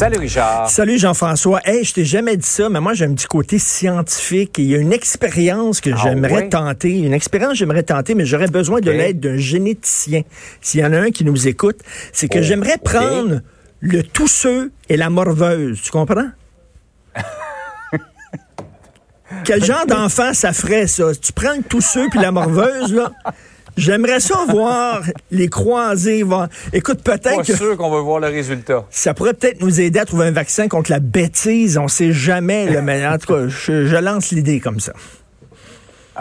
Salut Richard. Salut Jean-François. Hey, je t'ai jamais dit ça, mais moi j'ai un petit côté scientifique. Il y a une expérience que Ah j'aimerais tenter. Une expérience que j'aimerais tenter, mais j'aurais besoin de l'aide d'un généticien. S'il y en a un qui nous écoute, c'est que Oh, j'aimerais prendre le tousseux et la morveuse. Tu comprends? Quel genre d'enfant ça ferait, ça? Tu prends le tousseux puis la morveuse, là? J'aimerais ça voir les voir- Écoute, Pas peut-être que sûr qu'on va voir le résultat. ça pourrait peut-être nous aider à trouver un vaccin contre la bêtise. On sait jamais, là, mais en tout cas, je, je lance l'idée comme ça.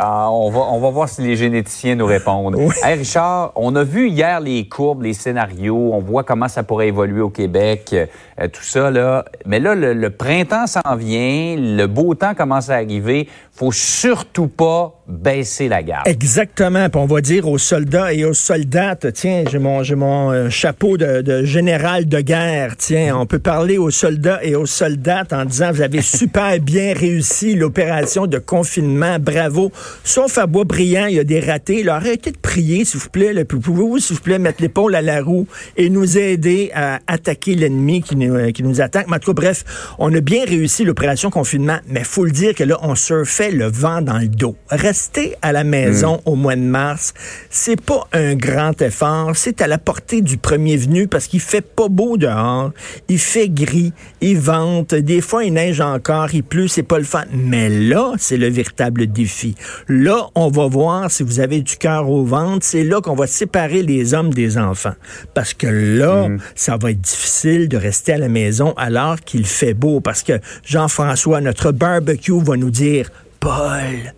Ah, on, va, on va voir si les généticiens nous répondent. Oui. Hey Richard, on a vu hier les courbes, les scénarios, on voit comment ça pourrait évoluer au Québec, euh, tout ça. là. Mais là, le, le printemps s'en vient, le beau temps commence à arriver. faut surtout pas baisser la garde. Exactement. Puis on va dire aux soldats et aux soldates, tiens, j'ai mon, j'ai mon euh, chapeau de, de général de guerre. Tiens, on peut parler aux soldats et aux soldates en disant, vous avez super bien réussi l'opération de confinement. Bravo. Sauf à Boisbriand, il y a des ratés. Là, arrêtez de prier, s'il vous plaît. Là. Puis Pouvez-vous, s'il vous plaît, mettre l'épaule à la roue et nous aider à attaquer l'ennemi qui nous, euh, qui nous attaque. Mais en tout cas, bref, on a bien réussi l'opération confinement, mais faut le dire que là, on surfait le vent dans le dos. Rester à la maison au mois de mars, c'est pas un grand effort. C'est à la portée du premier venu parce qu'il fait pas beau dehors. Il fait gris, il vente. Des fois, il neige encore, il pleut, c'est pas le fun. Mais là, c'est le véritable défi. Là, on va voir si vous avez du cœur au ventre. C'est là qu'on va séparer les hommes des enfants. Parce que là, ça va être difficile de rester à la maison alors qu'il fait beau. Parce que Jean-François, notre barbecue va nous dire, Paul,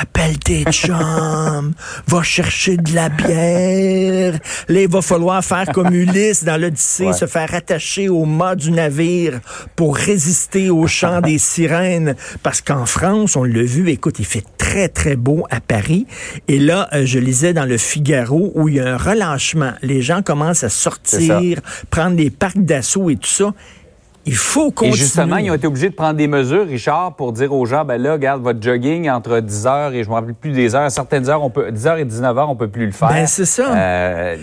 Appelle tes chums, va chercher de la bière. Là, il va falloir faire comme Ulysse dans l'Odyssée, Ouais. se faire attacher au mât du navire pour résister au chant des sirènes. Parce qu'en France, on l'a vu, écoute, il fait très, très beau à Paris. Et là, euh, je lisais dans le Figaro où il y a un relâchement. Les gens commencent à sortir, prendre des parcs d'assaut et tout ça. Il faut Et continuer. justement, ils ont été obligés de prendre des mesures, Richard, pour dire aux gens, ben là, regarde, votre jogging entre 10 heures et je me rappelle plus des heures, à certaines heures, on peut, 10 heures et 19 heures, on peut plus le faire. Ben, c'est ça. Euh,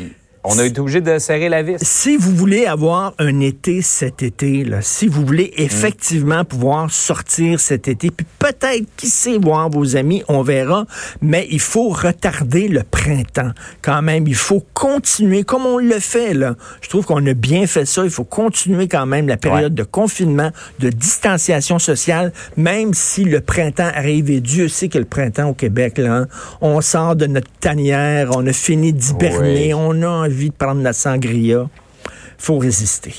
on a été obligé de serrer la vis. si vous voulez avoir un été cet été, là, si vous voulez effectivement pouvoir sortir cet été, puis peut-être, qui sait, voir vos amis, on verra, mais il faut retarder le printemps. Quand même, il faut continuer comme on le fait, là. Je trouve qu'on a bien fait ça. Il faut continuer quand même la période de confinement, de distanciation sociale, même si le printemps arrive, et Dieu sait que le printemps au Québec, là, hein, on sort de notre tanière, on a fini d'hiberner, Oui. on a envie de prendre la sangria. faut résister.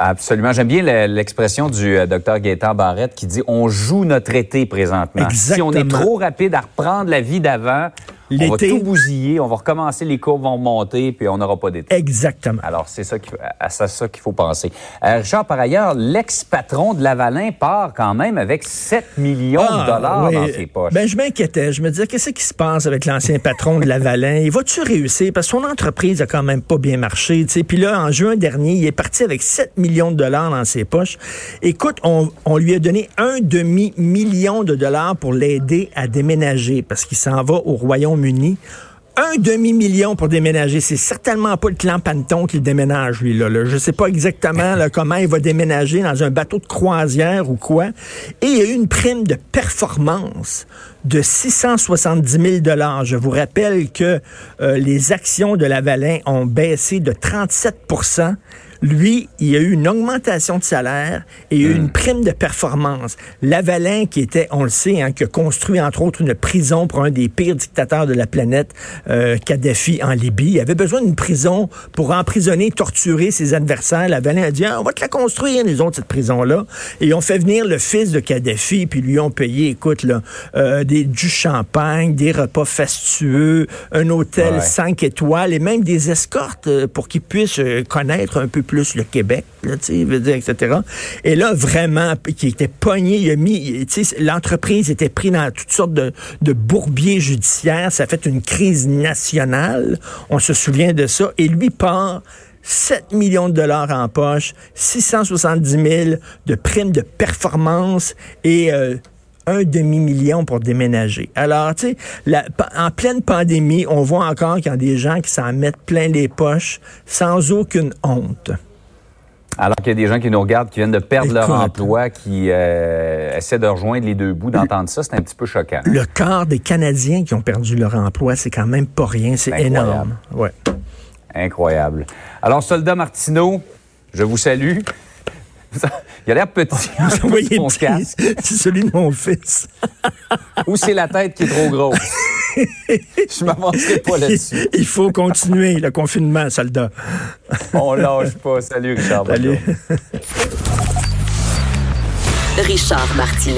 Absolument. J'aime bien le- l'expression du euh, docteur Gaétan Barrette qui dit on joue notre été présentement. Si on est trop rapide à reprendre la vie d'avant, on va tout bousiller, on va recommencer, les courbes vont monter, puis on n'aura pas d'été. Exactement. Alors, c'est ça qu'il ça, qu'il faut penser. Euh, Richard, par ailleurs, l'ex-patron de Lavalin part quand même avec 7 millions de dollars Ah, oui. dans ses poches. Ben, je m'inquiétais. Je me disais, qu'est-ce qui se passe avec l'ancien patron de Lavalin? Il va-tu réussir? Parce que son entreprise a quand même pas bien marché. tu sais. Puis là, en juin dernier, il est parti avec 7 millions de dollars dans ses poches. Écoute, on, on lui a donné un demi-million de dollars pour l'aider à déménager parce qu'il s'en va au Un demi-million pour déménager. C'est certainement pas le clan Panton qui déménage, lui. Là, là. Je sais pas exactement comment il va déménager dans un bateau de croisière ou quoi. Et il y a eu une prime de performance de 670 000 Je vous rappelle que euh, les actions de Lavalin ont baissé de 37 Lui, il a eu une augmentation de salaire et il a eu une prime de performance. Lavalin, qui était, on le sait, hein, qui a construit entre autres une prison pour un des pires dictateurs de la planète, euh, Kadhafi en Libye, il avait besoin d'une prison pour emprisonner, torturer ses adversaires. Lavalin a dit, ah, on va te la construire, les autres, cette prison-là. Et ils ont fait venir le fils de Kadhafi, puis lui ont payé, écoute, là, euh, des, du champagne, des repas fastueux, un hôtel 5 étoiles et même des escortes euh, pour qu'ils puissent euh, connaître un peu plus le Québec, là, etc. Et là, vraiment, qui était pogné, il a mis, l'entreprise était prise dans toutes sortes de, de bourbiers judiciaires, ça a fait une crise nationale, on se souvient de ça, et lui part 7 millions de dollars en poche, 670 000 de primes de performance et euh, un demi-million pour déménager. Alors, tu sais, en pleine pandémie, on voit encore qu'il y a des gens qui s'en mettent plein les poches sans aucune honte. Alors qu'il y a des gens qui nous regardent, qui viennent de perdre leur emploi, qui euh, essaient de rejoindre les deux bouts, d'entendre ça, c'est un petit peu choquant. Le quart des Canadiens qui ont perdu leur emploi, c'est quand même pas rien, c'est énorme. Ouais. Incroyable. Alors, soldat Martineau, je vous salue. Il a l'air petit. Mon casque. C'est celui de mon fils. Ou c'est la tête qui est trop grosse. Je m'avancerai pas là-dessus. Il faut continuer le confinement, soldat. On lâche pas. Salut, Richard. Salut. Richard Martineau.